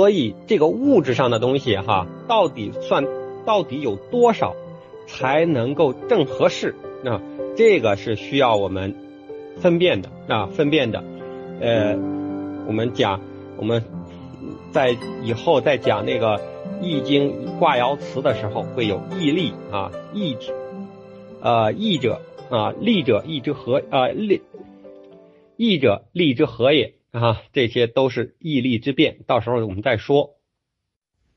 所以这个物质上的东西哈，到底算到底有多少才能够正合适？那这个是需要我们分辨的啊，分辨的。呃，我们讲我们在以后再讲那个《易经》卦爻辞的时候，会有易利啊，义呃义者啊，利者义之和啊利义者利之和也。啊，这些都是义利之变，到时候我们再说。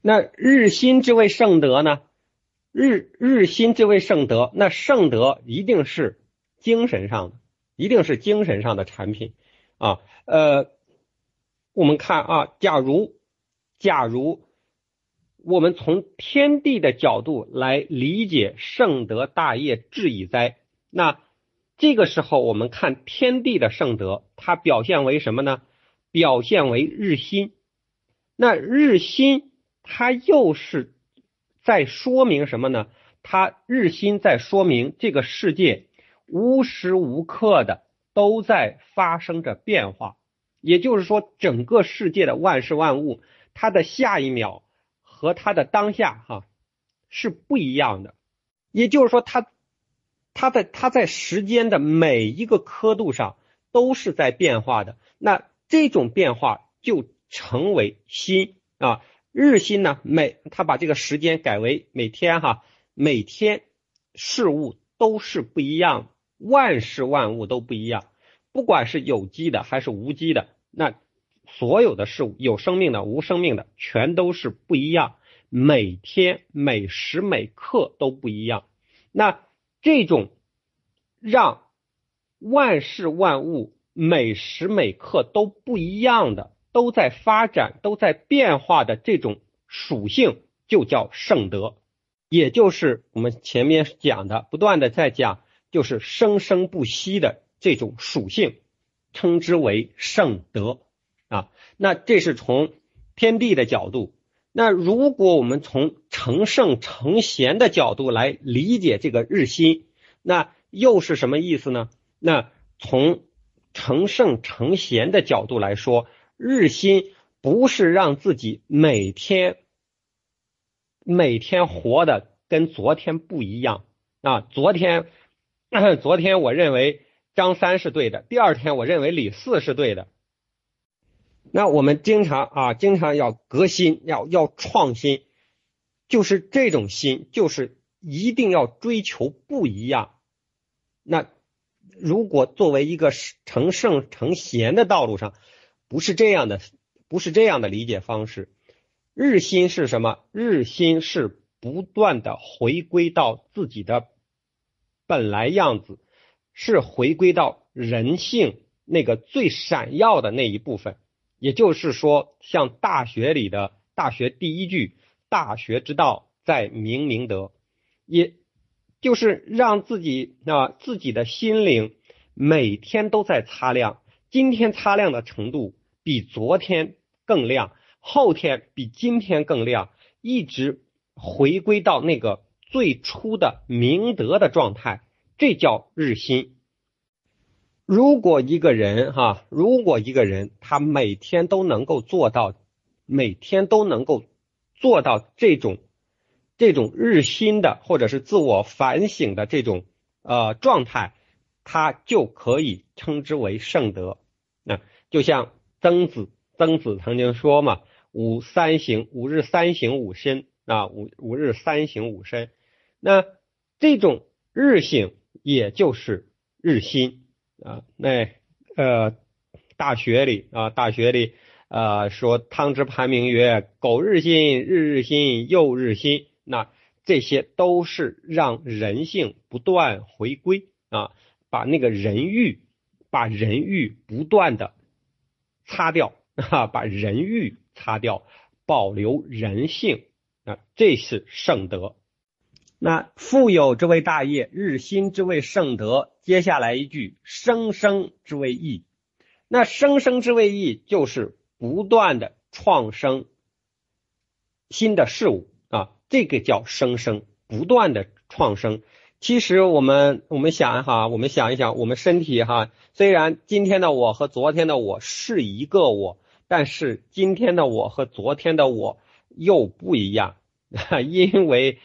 那日新之谓圣德呢？日日新之谓圣德，那圣德一定是精神上的，一定是精神上的产品啊。呃，我们看啊，假如假如我们从天地的角度来理解圣德大业至矣哉，那。这个时候，我们看天地的圣德，它表现为什么呢？表现为日新。那日新，它又是在说明什么呢？它日新在说明这个世界无时无刻的都在发生着变化。也就是说，整个世界的万事万物，它的下一秒和它的当下，哈，是不一样的。也就是说，它。它在它在时间的每一个刻度上都是在变化的，那这种变化就成为新啊，日新呢每它把这个时间改为每天哈，每天事物都是不一样，万事万物都不一样，不管是有机的还是无机的，那所有的事物有生命的无生命的全都是不一样，每天每时每刻都不一样，那。这种让万事万物每时每刻都不一样的，都在发展、都在变化的这种属性，就叫圣德，也就是我们前面讲的，不断的在讲，就是生生不息的这种属性，称之为圣德啊。那这是从天地的角度。那如果我们从成圣成贤的角度来理解这个日新，那又是什么意思呢？那从成圣成贤的角度来说，日新不是让自己每天每天活的跟昨天不一样啊。昨天 昨天我认为张三是对的，第二天我认为李四是对的。那我们经常啊，经常要革新，要要创新，就是这种新，就是一定要追求不一样。那如果作为一个成圣成贤的道路上，不是这样的，不是这样的理解方式。日新是什么？日新是不断的回归到自己的本来样子，是回归到人性那个最闪耀的那一部分。也就是说，像大学里的大学第一句“大学之道，在明明德”，也就是让自己啊自己的心灵每天都在擦亮。今天擦亮的程度比昨天更亮，后天比今天更亮，一直回归到那个最初的明德的状态，这叫日新。如果一个人哈，如果一个人他每天都能够做到，每天都能够做到这种这种日新的或者是自我反省的这种呃状态，他就可以称之为圣德。那就像曾子，曾子曾经说嘛：“五三省，五日三省吾身啊，五五日三省吾身。”那这种日省也就是日新。啊，那呃，大学里啊，大学里啊，说汤之盘名曰：“苟日新，日日新，又日新。”那这些都是让人性不断回归啊，把那个人欲，把人欲不断的擦掉啊，把人欲擦掉，保留人性啊，这是圣德。那富有之谓大业，日新之谓圣德。接下来一句，生生之谓义。那生生之谓义，就是不断的创生新的事物啊，这个叫生生，不断的创生。其实我们我们想哈，我们想一想，我们身体哈，虽然今天的我和昨天的我是一个我，但是今天的我和昨天的我又不一样，因为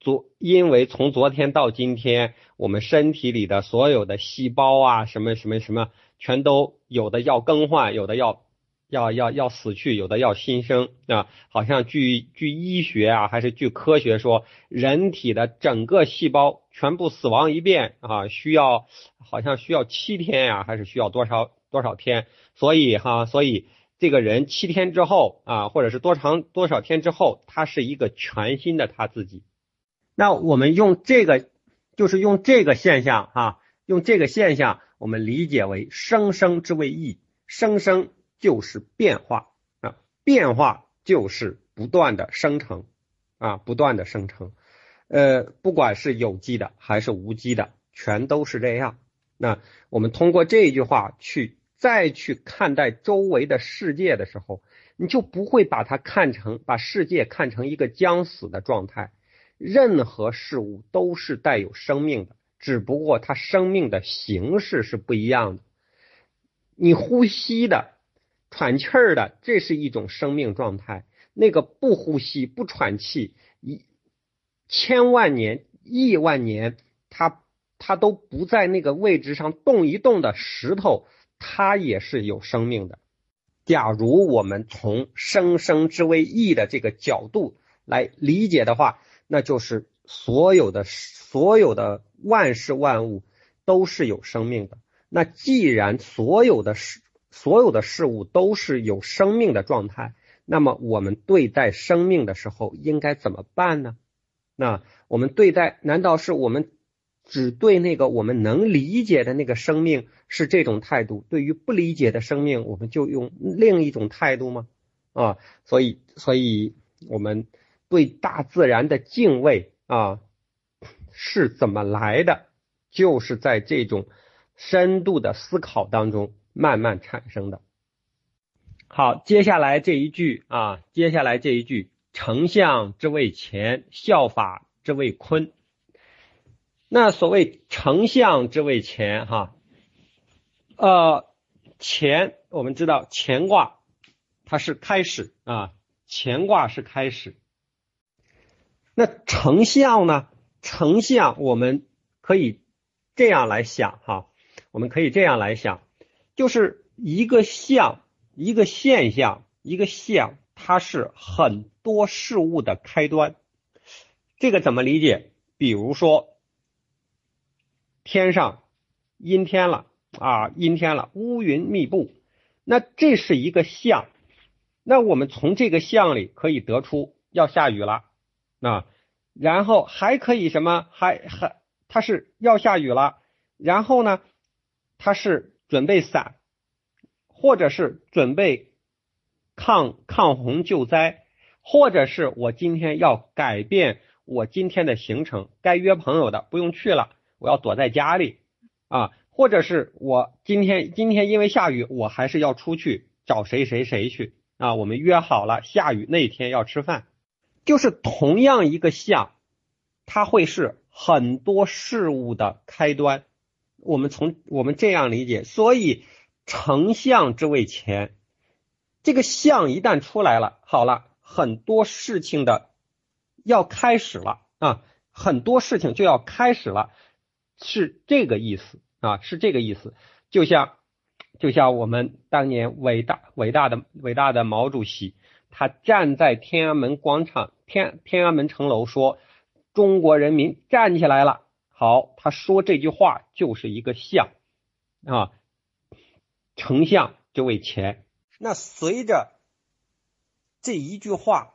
昨因为从昨天到今天，我们身体里的所有的细胞啊，什么什么什么，全都有的要更换，有的要。要要要死去，有的要新生啊！好像据据医学啊，还是据科学说，人体的整个细胞全部死亡一遍啊，需要好像需要七天呀，还是需要多少多少天？所以哈，所以这个人七天之后啊，或者是多长多少天之后，他是一个全新的他自己。那我们用这个，就是用这个现象哈，用这个现象，我们理解为生生之谓异，生生。就是变化啊，变化就是不断的生成啊，不断的生成，呃，不管是有机的还是无机的，全都是这样。那我们通过这一句话去再去看待周围的世界的时候，你就不会把它看成把世界看成一个将死的状态。任何事物都是带有生命的，只不过它生命的形式是不一样的。你呼吸的。喘气儿的，这是一种生命状态。那个不呼吸、不喘气，一千万年、亿万年，它它都不在那个位置上动一动的石头，它也是有生命的。假如我们从生生之为义的这个角度来理解的话，那就是所有的所有的万事万物都是有生命的。那既然所有的事，所有的事物都是有生命的状态，那么我们对待生命的时候应该怎么办呢？那我们对待，难道是我们只对那个我们能理解的那个生命是这种态度？对于不理解的生命，我们就用另一种态度吗？啊，所以，所以我们对大自然的敬畏啊是怎么来的？就是在这种深度的思考当中。慢慢产生的。好，接下来这一句啊，接下来这一句，丞相之谓乾，效法之谓坤。那所谓丞相之谓乾，哈，呃，乾，我们知道乾卦它是开始啊，乾卦是开始。那成像呢？成像我们可以这样来想哈，我们可以这样来想。就是一个像，一个现象，一个像，它是很多事物的开端。这个怎么理解？比如说，天上阴天了啊，阴天了，乌云密布，那这是一个象。那我们从这个象里可以得出要下雨了啊，然后还可以什么？还还它是要下雨了，然后呢，它是。准备伞，或者是准备抗抗洪救灾，或者是我今天要改变我今天的行程，该约朋友的不用去了，我要躲在家里啊，或者是我今天今天因为下雨，我还是要出去找谁谁谁去啊，我们约好了下雨那天要吃饭，就是同样一个象，它会是很多事物的开端。我们从我们这样理解，所以丞相之谓乾，这个相一旦出来了，好了，很多事情的要开始了啊，很多事情就要开始了，是这个意思啊，是这个意思。就像就像我们当年伟大伟大的伟大的毛主席，他站在天安门广场天天安门城楼说：“中国人民站起来了。”好，他说这句话就是一个相啊，丞相就为钱。那随着这一句话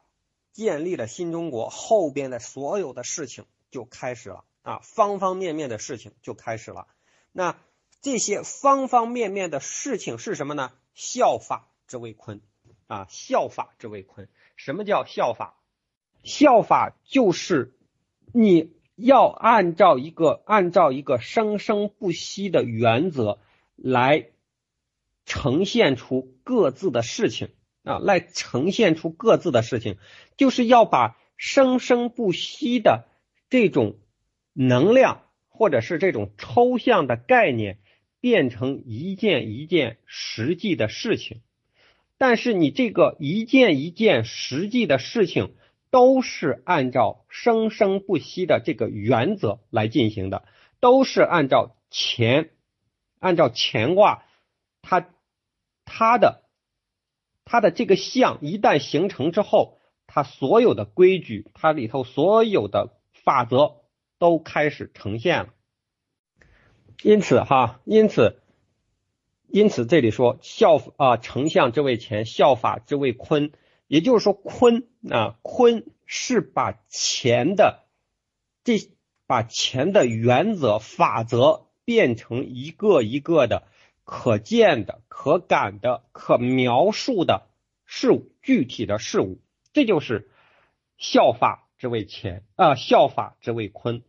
建立了新中国，后边的所有的事情就开始了啊，方方面面的事情就开始了。那这些方方面面的事情是什么呢？效法之谓坤啊，效法之谓坤。什么叫效法？效法就是你。要按照一个按照一个生生不息的原则来呈现出各自的事情啊，来呈现出各自的事情，就是要把生生不息的这种能量或者是这种抽象的概念变成一件一件实际的事情。但是你这个一件一件实际的事情，都是按照生生不息的这个原则来进行的，都是按照乾，按照乾卦，它它的它的这个象一旦形成之后，它所有的规矩，它里头所有的法则都开始呈现了。因此哈，因此。因此，这里说效啊，丞相之谓乾，效法之谓坤。也就是说，坤啊，坤是把钱的这把钱的原则法则变成一个一个的可见的、可感的、可描述的事物，具体的事物。这就是效法之谓乾啊，效法之谓坤。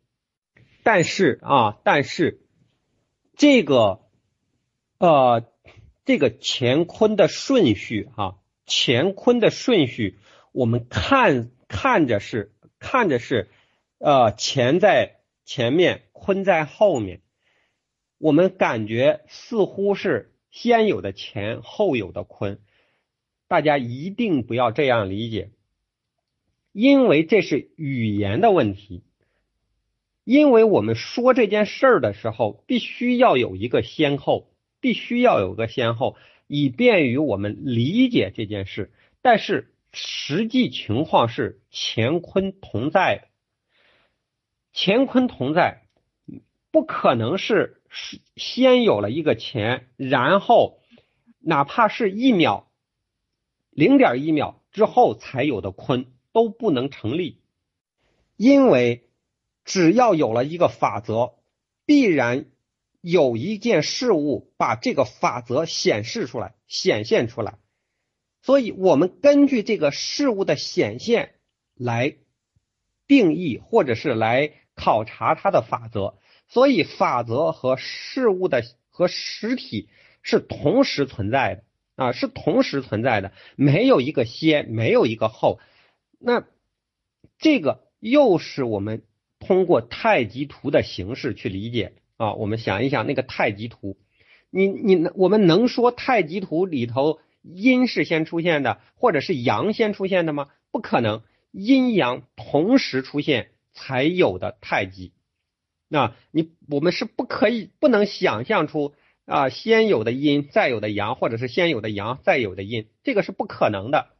但是啊，但是这个。呃，这个乾坤的顺序哈，乾坤的顺序，我们看看着是看着是，呃，乾在前面，坤在后面，我们感觉似乎是先有的乾，后有的坤，大家一定不要这样理解，因为这是语言的问题，因为我们说这件事儿的时候，必须要有一个先后。必须要有个先后，以便于我们理解这件事。但是实际情况是乾坤同在，乾坤同在，不可能是先有了一个乾，然后哪怕是一秒、零点一秒之后才有的坤都不能成立，因为只要有了一个法则，必然。有一件事物把这个法则显示出来、显现出来，所以我们根据这个事物的显现来定义，或者是来考察它的法则。所以法则和事物的和实体是同时存在的啊，是同时存在的，没有一个先，没有一个后。那这个又是我们通过太极图的形式去理解。啊，我们想一想那个太极图，你你我们能说太极图里头阴是先出现的，或者是阳先出现的吗？不可能，阴阳同时出现才有的太极。那你我们是不可以不能想象出啊先有的阴再有的阳，或者是先有的阳再有的阴，这个是不可能的。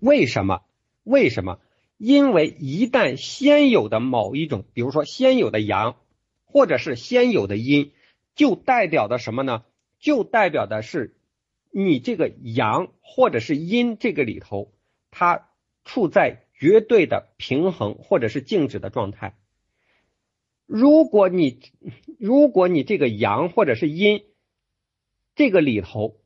为什么？为什么？因为一旦先有的某一种，比如说先有的阳。或者是先有的阴，就代表的什么呢？就代表的是你这个阳或者是阴这个里头，它处在绝对的平衡或者是静止的状态。如果你如果你这个阳或者是阴这个里头，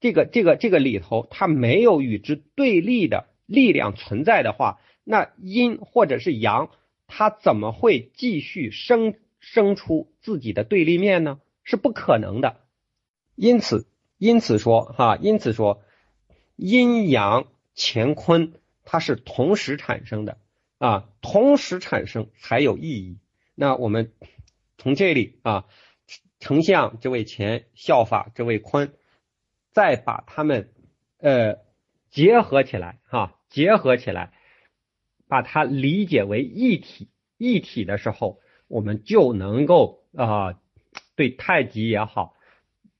这个这个这个里头它没有与之对立的力量存在的话，那阴或者是阳它怎么会继续生？生出自己的对立面呢，是不可能的。因此，因此说哈，因此说阴阳乾坤它是同时产生的啊，同时产生才有意义。那我们从这里啊，丞相这位乾，效法这位坤，再把他们呃结合起来哈，结合起来，把它理解为一体一体的时候。我们就能够啊，对太极也好，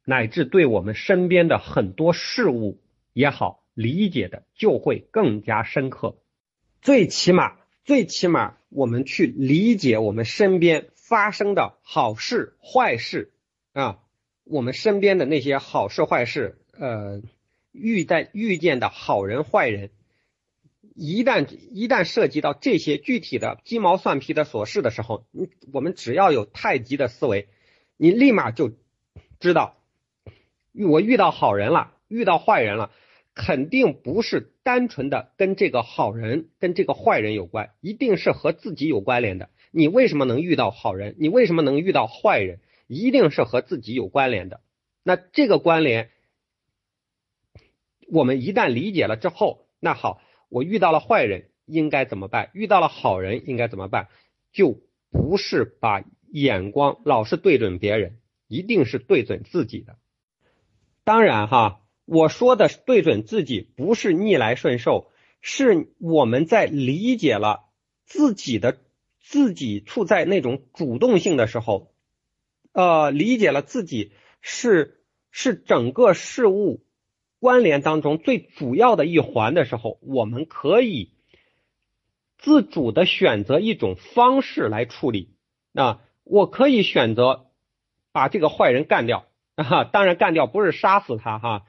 乃至对我们身边的很多事物也好，理解的就会更加深刻。最起码，最起码，我们去理解我们身边发生的好事坏事啊，我们身边的那些好事坏事，呃，遇在遇见的好人坏人。一旦一旦涉及到这些具体的鸡毛蒜皮的琐事的时候，你我们只要有太极的思维，你立马就知道，我遇到好人了，遇到坏人了，肯定不是单纯的跟这个好人跟这个坏人有关，一定是和自己有关联的。你为什么能遇到好人？你为什么能遇到坏人？一定是和自己有关联的。那这个关联，我们一旦理解了之后，那好。我遇到了坏人，应该怎么办？遇到了好人，应该怎么办？就不是把眼光老是对准别人，一定是对准自己的。当然哈，我说的对准自己，不是逆来顺受，是我们在理解了自己的自己处在那种主动性的时候，呃，理解了自己是是整个事物关联当中最主要的一环的时候，我们可以自主的选择一种方式来处理。那我可以选择把这个坏人干掉啊，当然干掉不是杀死他哈。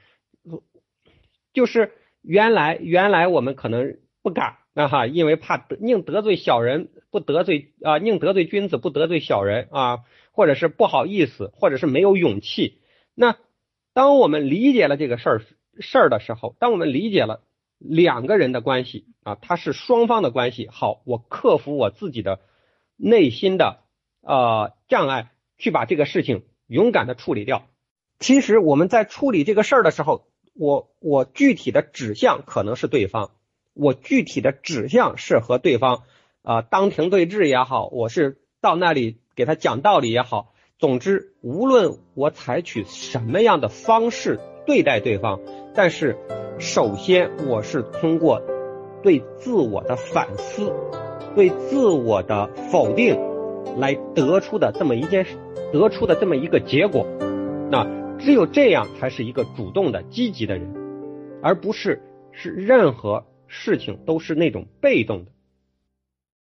就是原来原来我们可能不敢啊哈，因为怕得宁得罪小人不得罪啊，宁得罪君子不得罪小人啊，或者是不好意思，或者是没有勇气。那当我们理解了这个事儿事儿的时候，当我们理解了两个人的关系啊，他是双方的关系。好，我克服我自己的内心的呃障碍，去把这个事情勇敢的处理掉。其实我们在处理这个事儿的时候。我我具体的指向可能是对方，我具体的指向是和对方啊当庭对质也好，我是到那里给他讲道理也好，总之无论我采取什么样的方式对待对方，但是首先我是通过对自我的反思、对自我的否定来得出的这么一件事，得出的这么一个结果，那。只有这样才是一个主动的、积极的人，而不是是任何事情都是那种被动的。